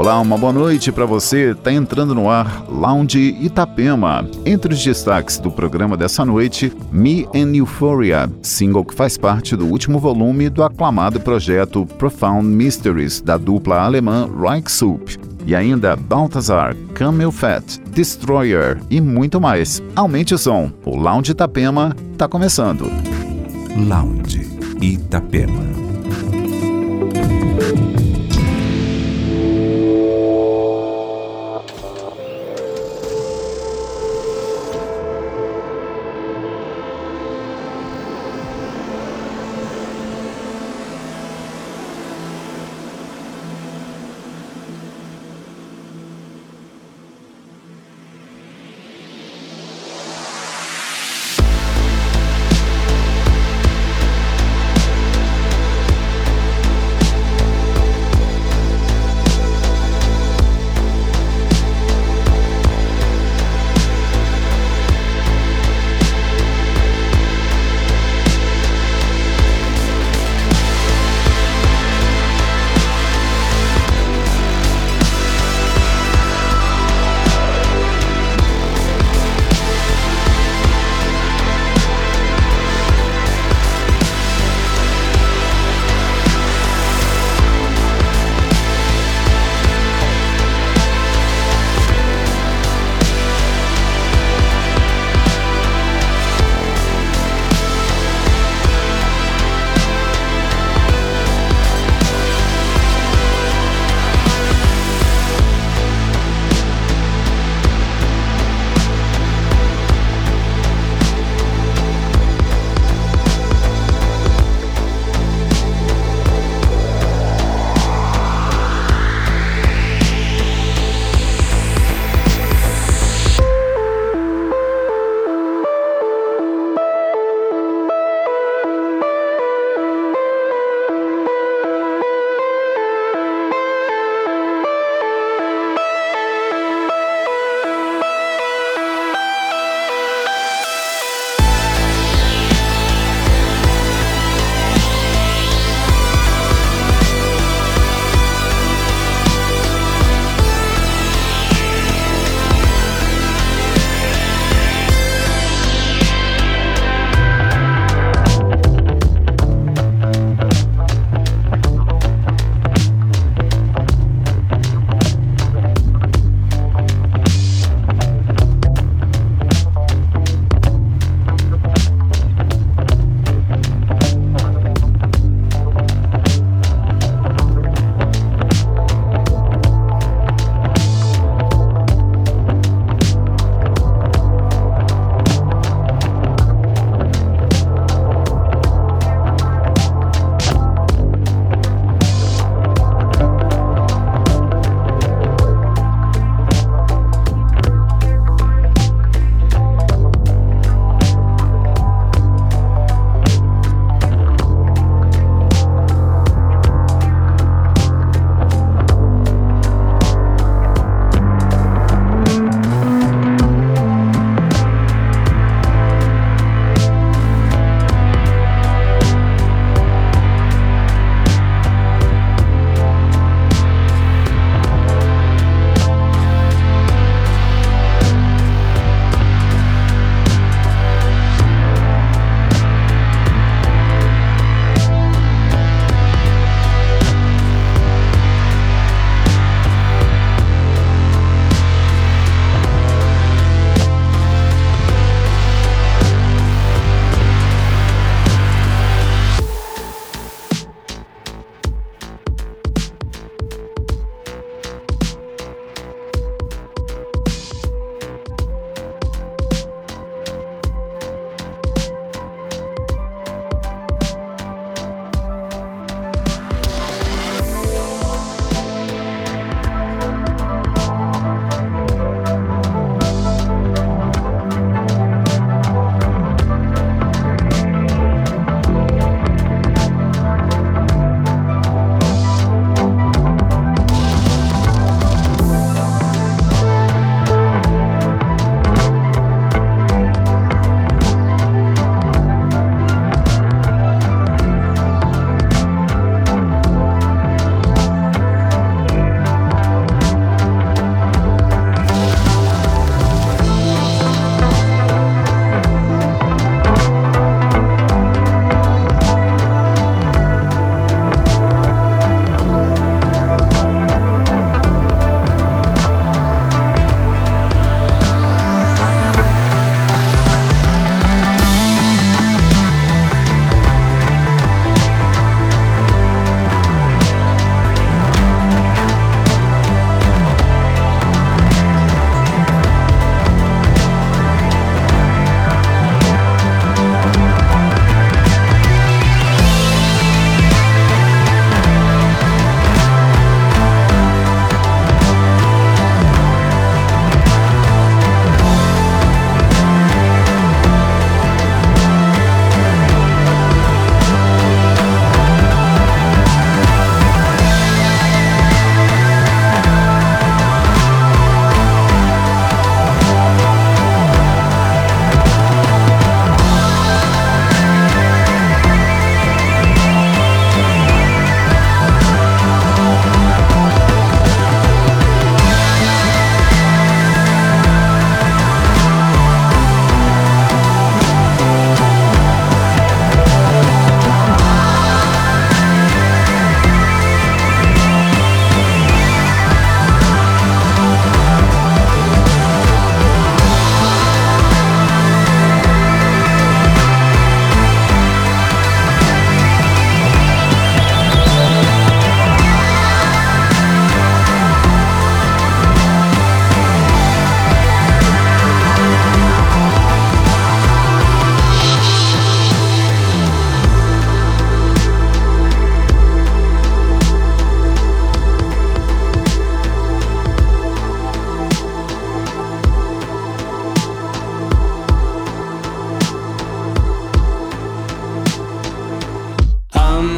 Olá, uma boa noite para você. Tá entrando no ar Lounge Itapema. Entre os destaques do programa dessa noite, Me and Euphoria, single que faz parte do último volume do aclamado projeto Profound Mysteries da dupla alemã Reich Soup. E ainda Balthazar, Camel Fat, Destroyer e muito mais. Aumente o som. O Lounge Itapema tá começando. Lounge Itapema.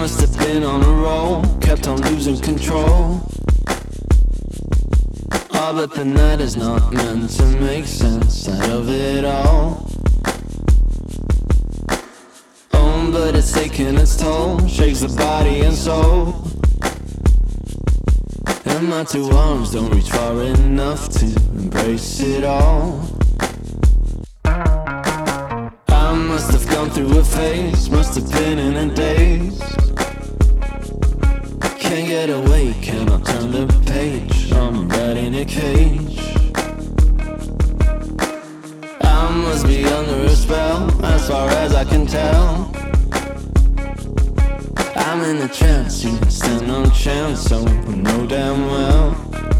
Must have been on a roll, kept on losing control. Oh, but the night is not meant to make sense out of it all. Oh, but it's taking its toll, shakes the body and soul. And my two arms don't reach far enough to embrace it all. I must have gone through a phase, must have been in a daze. Get away, cannot turn the page. I'm right in a cage. I must be under a spell, as far as I can tell. I'm in a trance, you stand no chance, so I know damn well.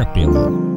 Itapema.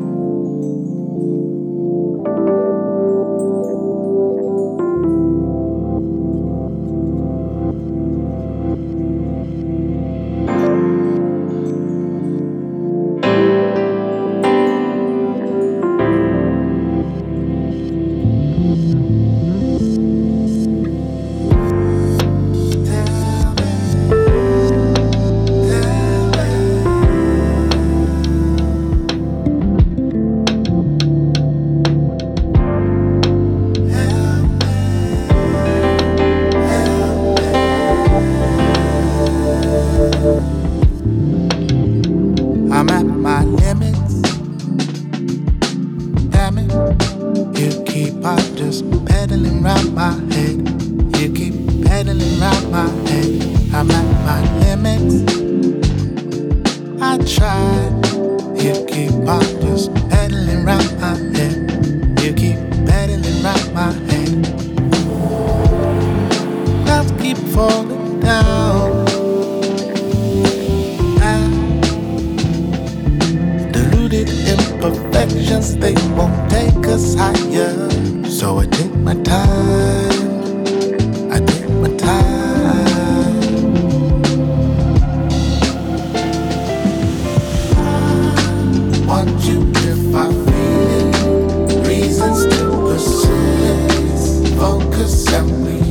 Thank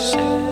say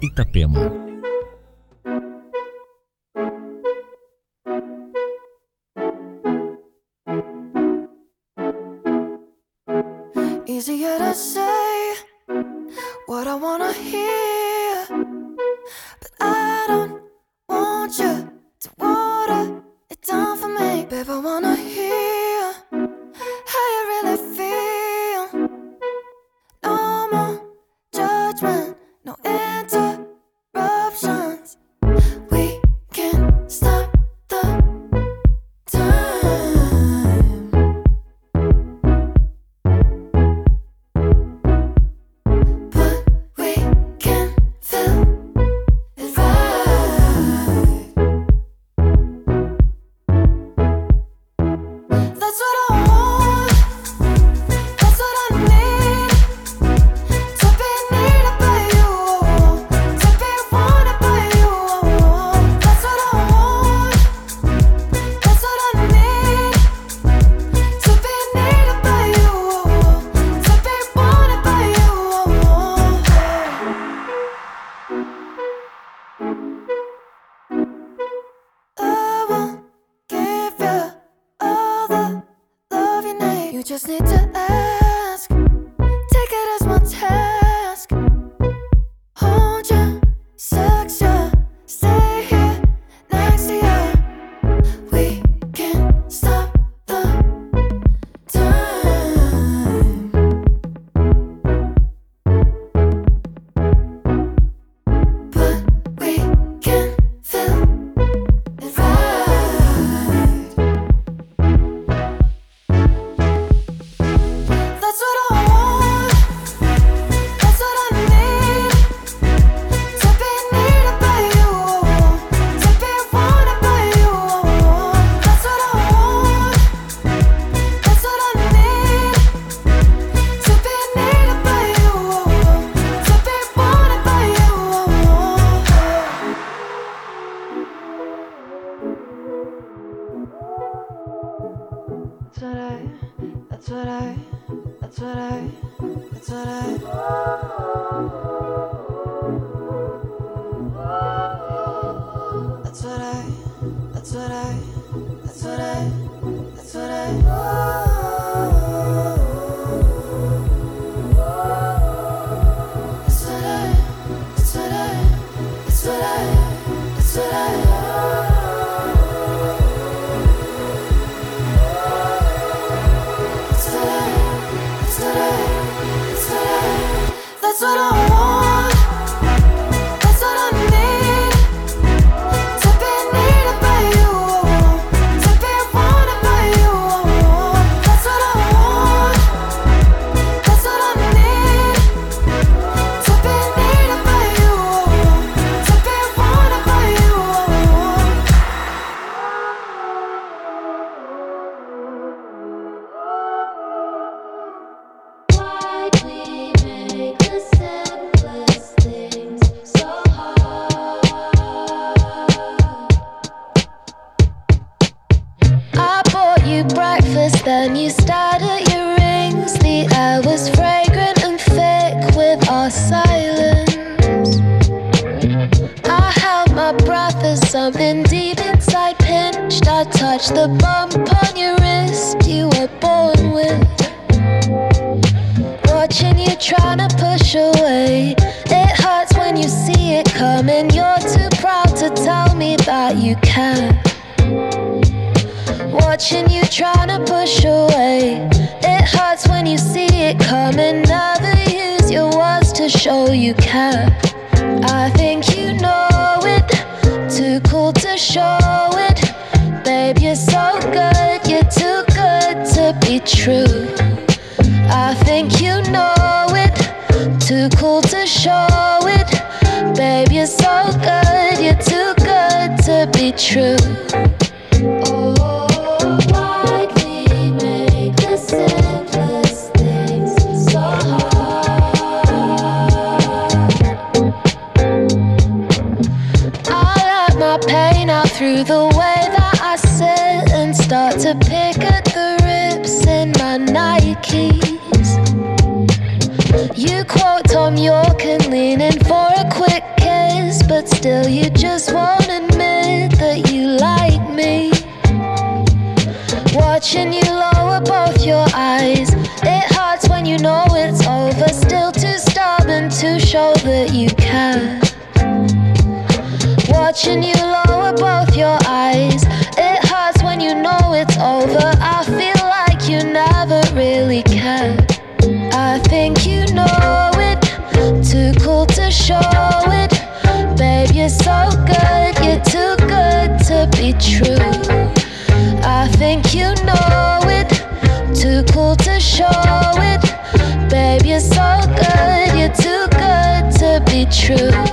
Itapema. You just need to ask. Still, you just won't admit that you like me. Watching you lower both your eyes. It hurts when you know it's over. Still, too stubborn to show that you care. Watching you lower both your true.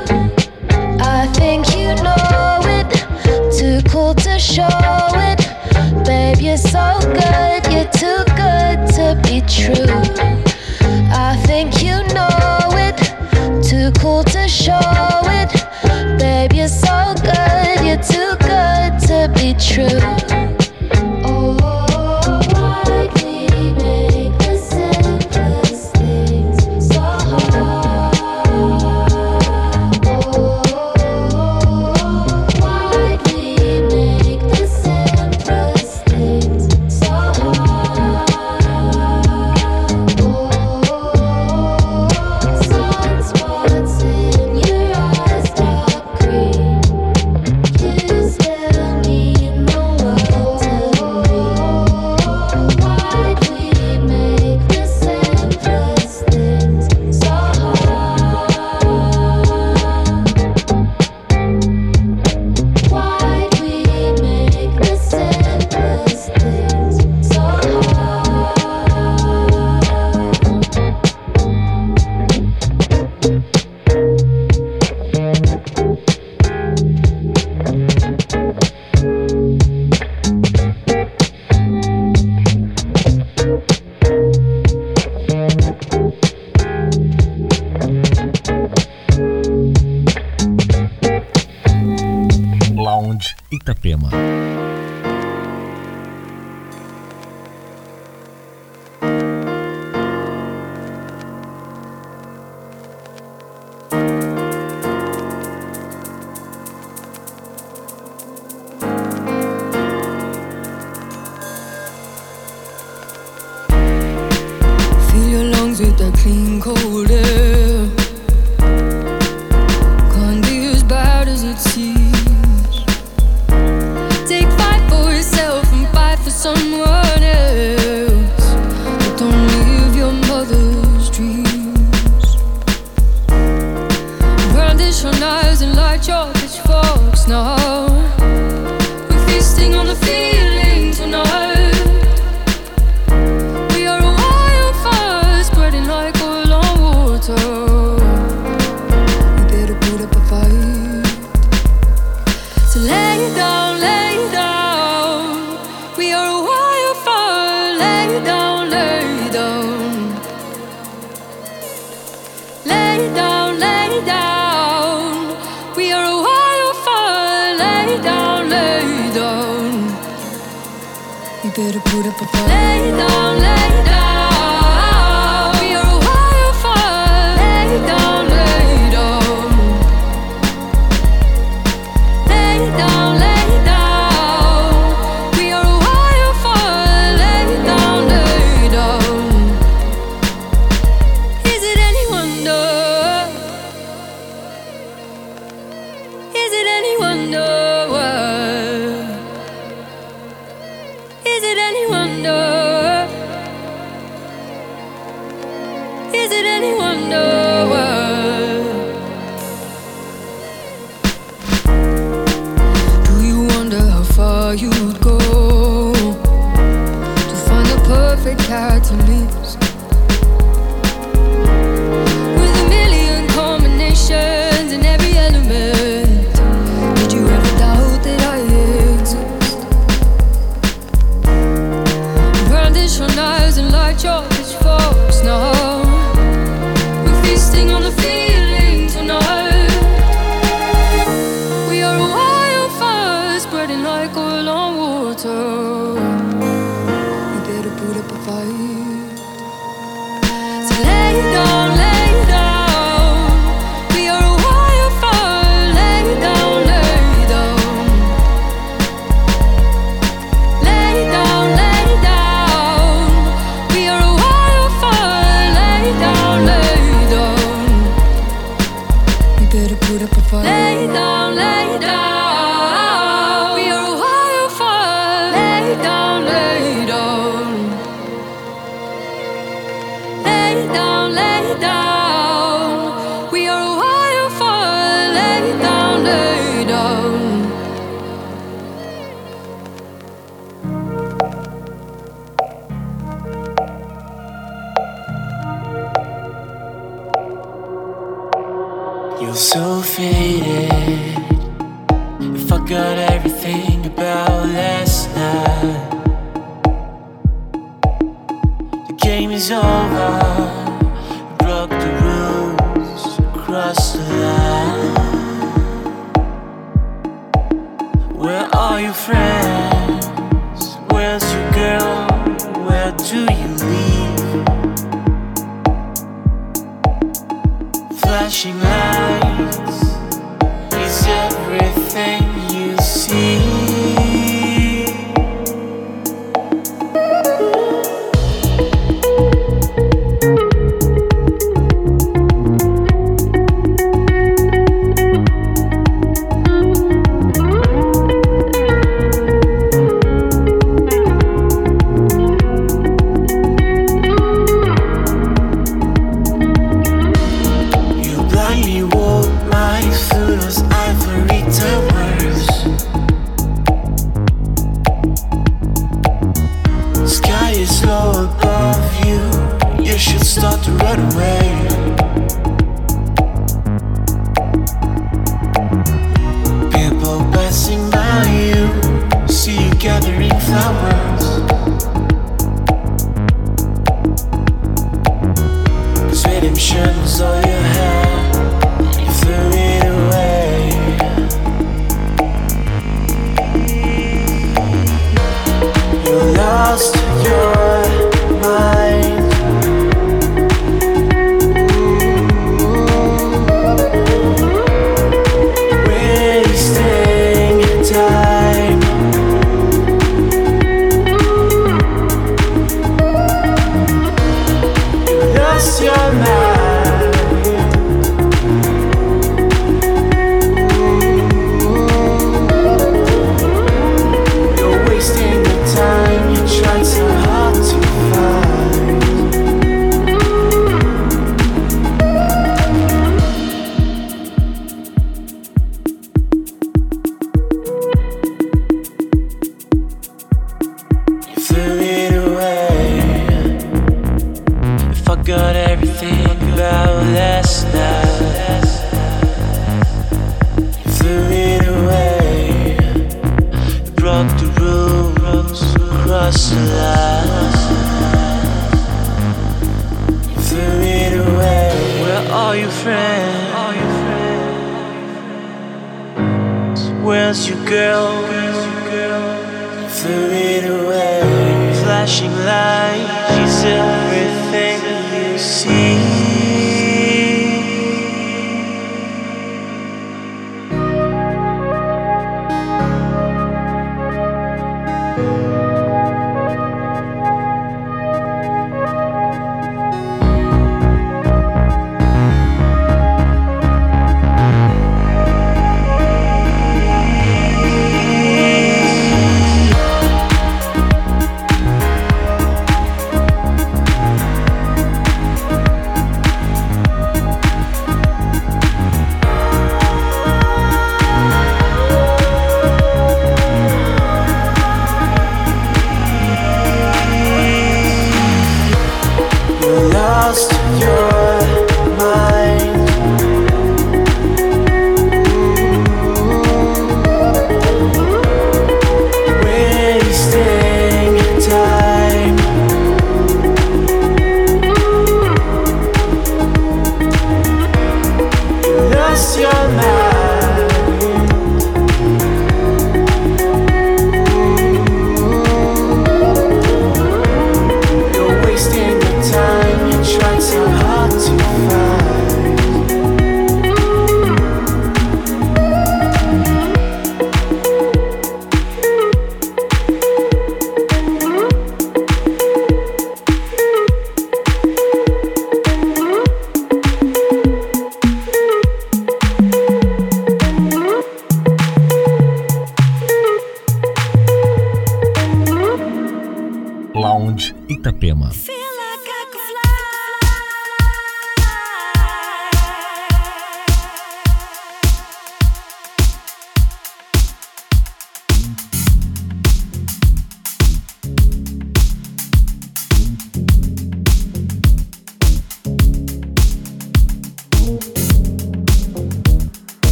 lay down, lay down.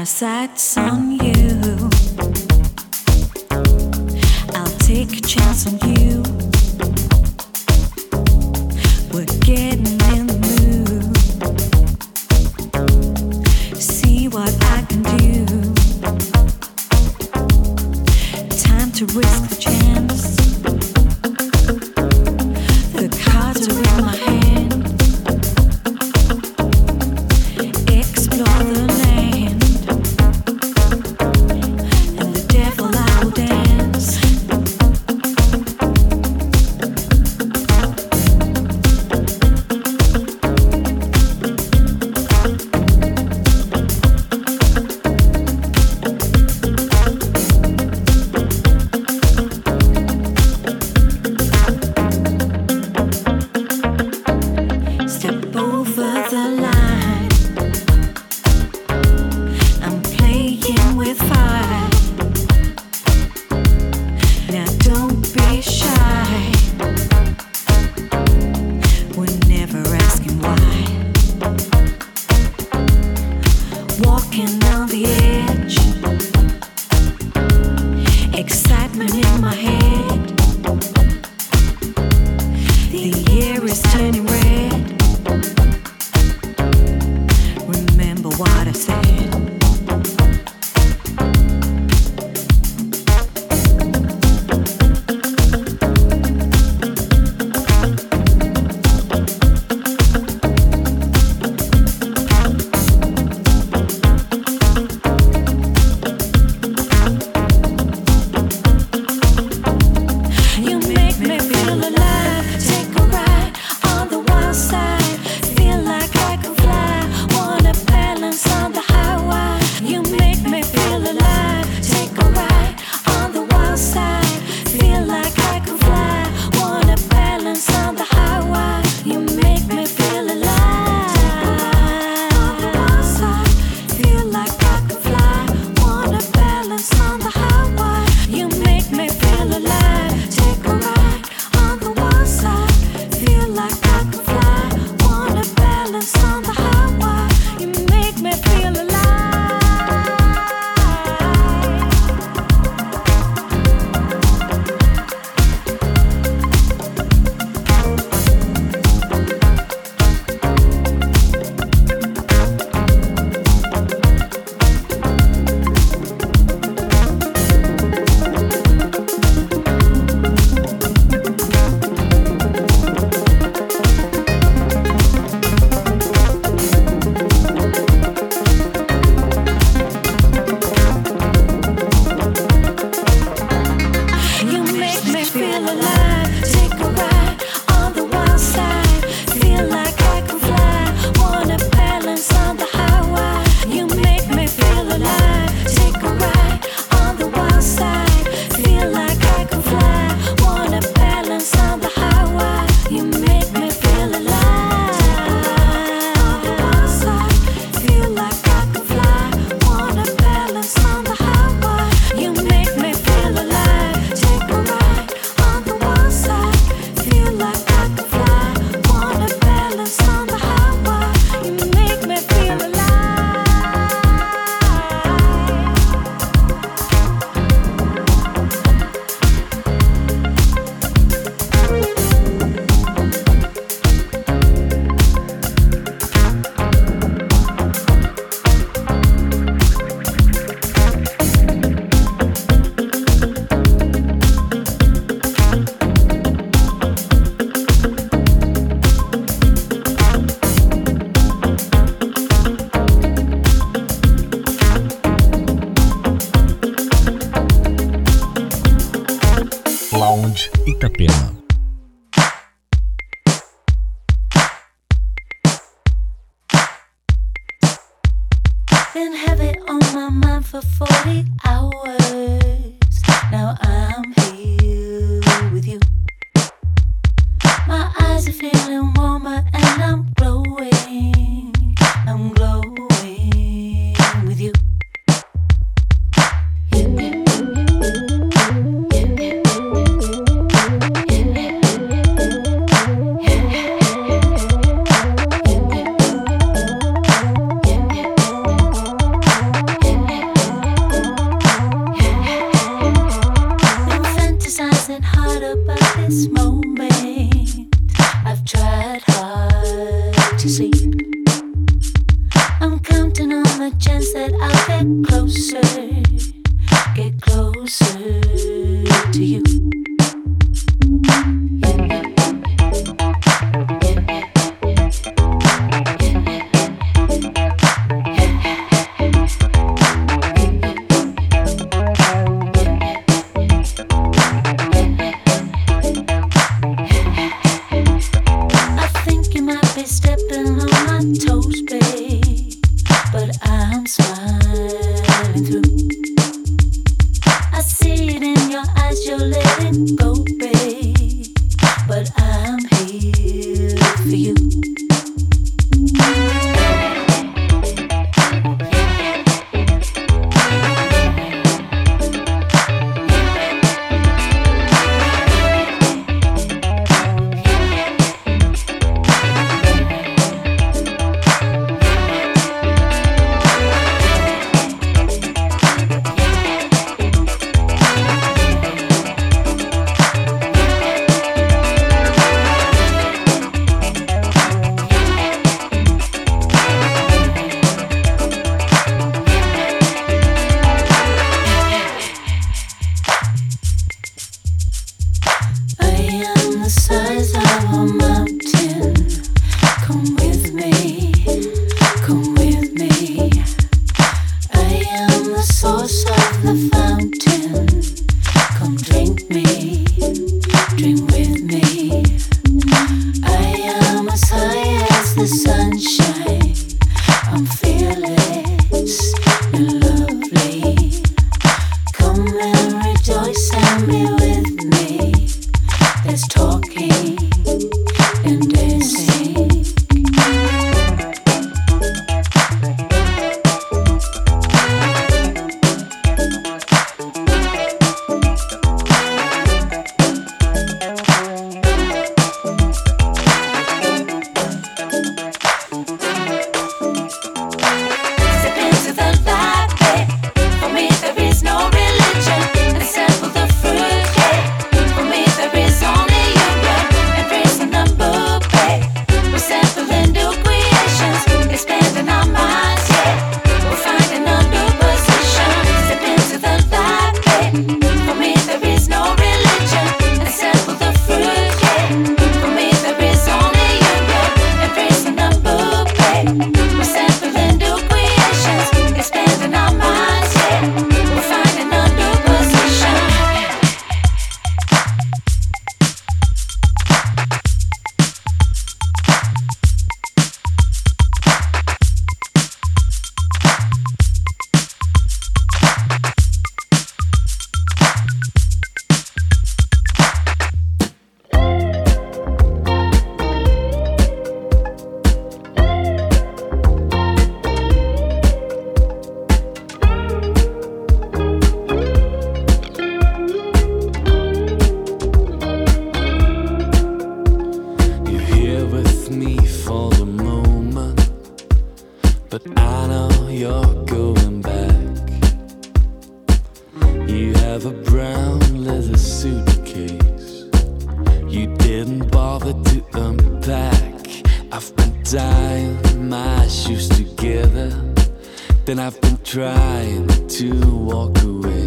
my sights on you. I'll take a chance on you. tried hard to sleep. I'm counting on the chance that I'll get closer, get closer to you. have a brown leather suitcase. You didn't bother to unpack. I've been tying my shoes together. Then I've been trying to walk away.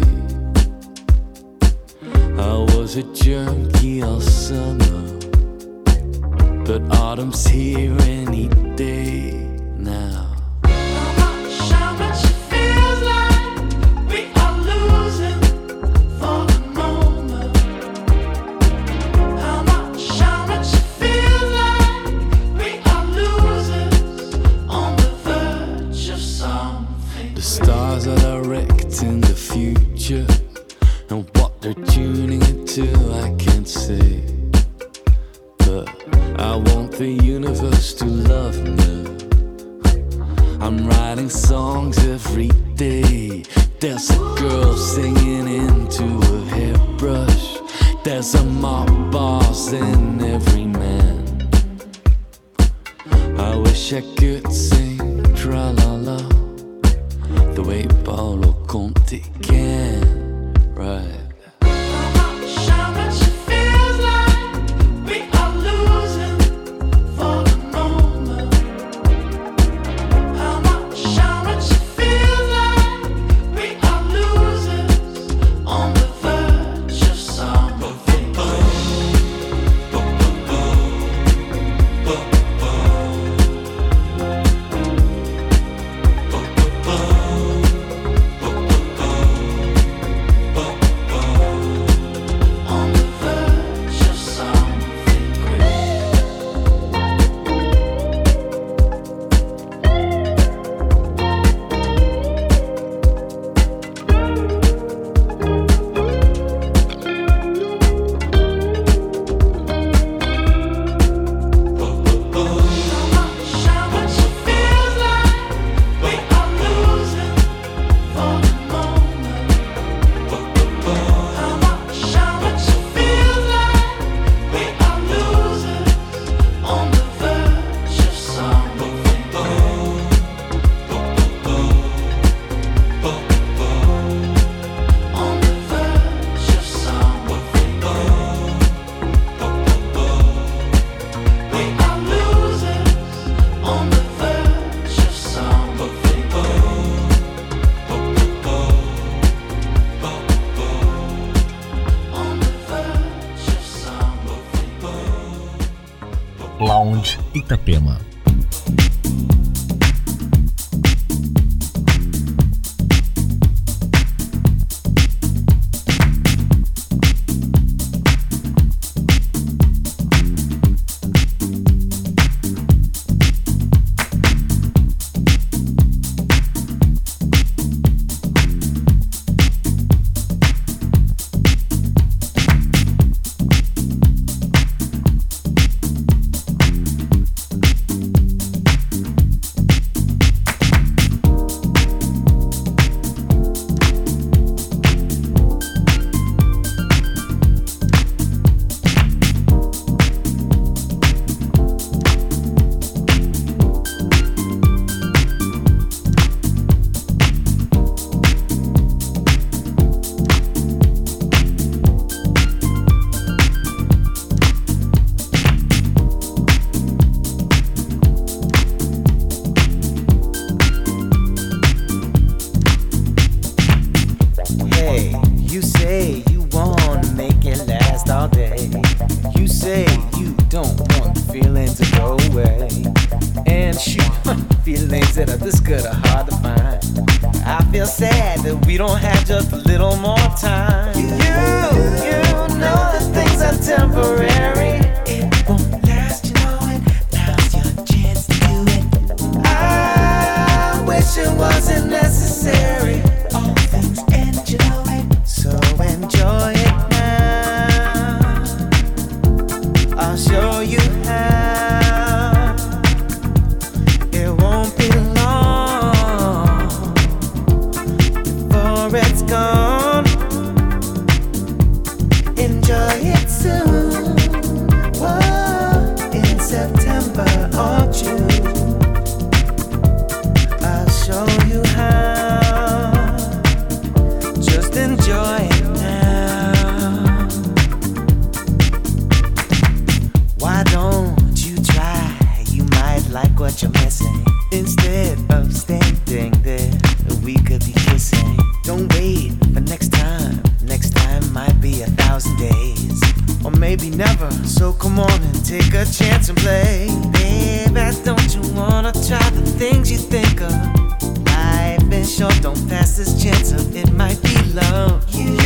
I was a junkie all summer. But autumn's here any day. you think of? I've been sure, don't pass this chance up. It might be love. You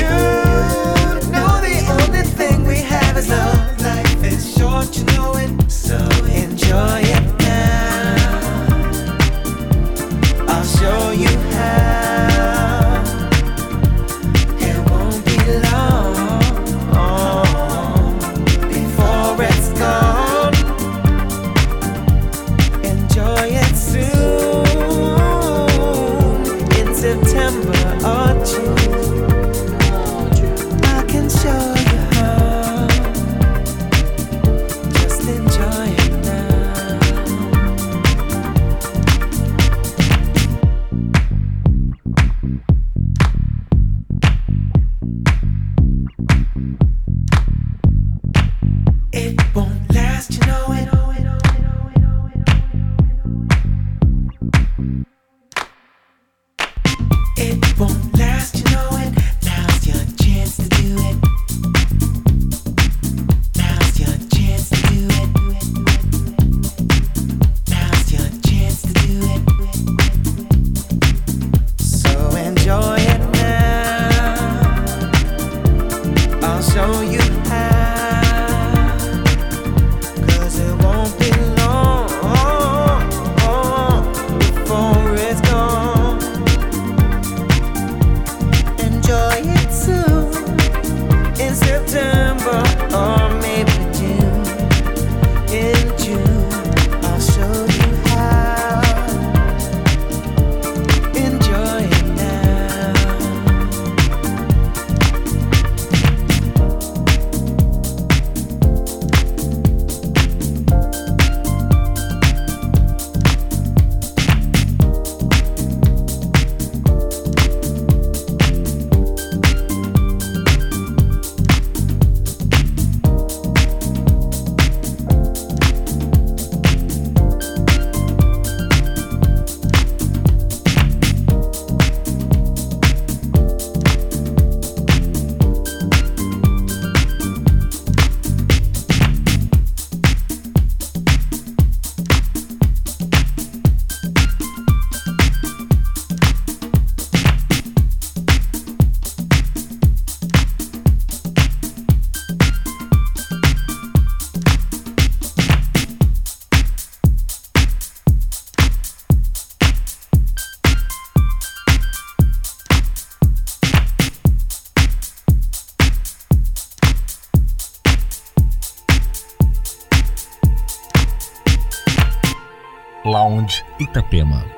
Itapema.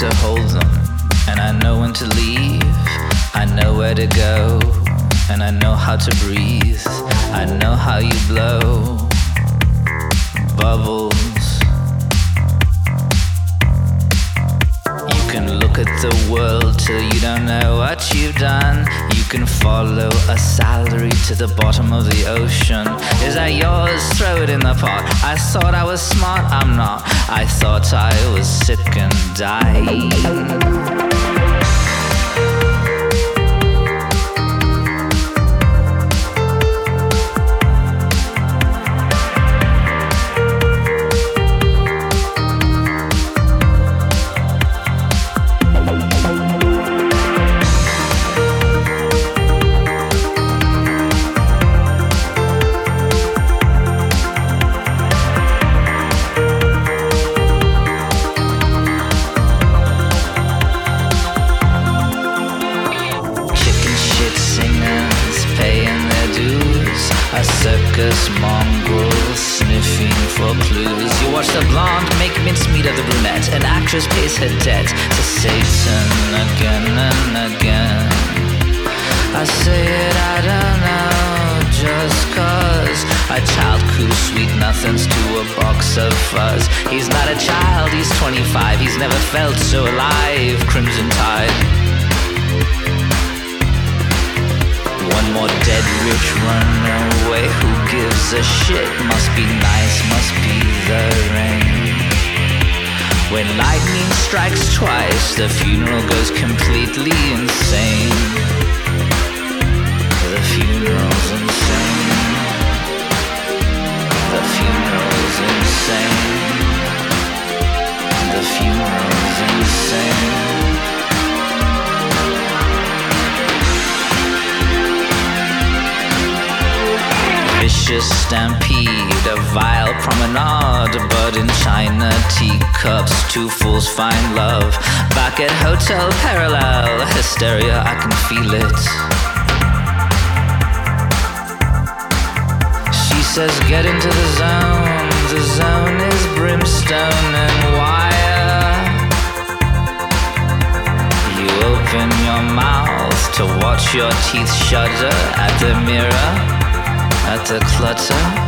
To hold them, and I know when to leave. I know where to go, and I know how to breathe. I know how you blow bubbles. You can look at the world till you don't know what you've done. You can follow a salary to the bottom of the ocean. Is that yours? Throw it in the pot. I thought I was smart, I'm not. I thought I was sick and dying. Circus sniffing for clues. You watch the blonde make mincemeat of the brunette. An actress pays her debt to Satan again and again. I say it, I don't know, just cause a child coo sweet nothings to a box of fuzz. He's not a child, he's 25, he's never felt so alive. Crimson Tide. One more dead rich runaway. Who gives a shit? Must be nice, must be the rain. When lightning strikes twice, the funeral goes completely insane. The funeral's insane. The funeral's insane. The funeral's insane. Vicious stampede, a vile promenade, but in china teacups, two fools find love. Back at Hotel Parallel, hysteria, I can feel it. She says, Get into the zone, the zone is brimstone and wire. You open your mouth to watch your teeth shudder at the mirror at the clutter.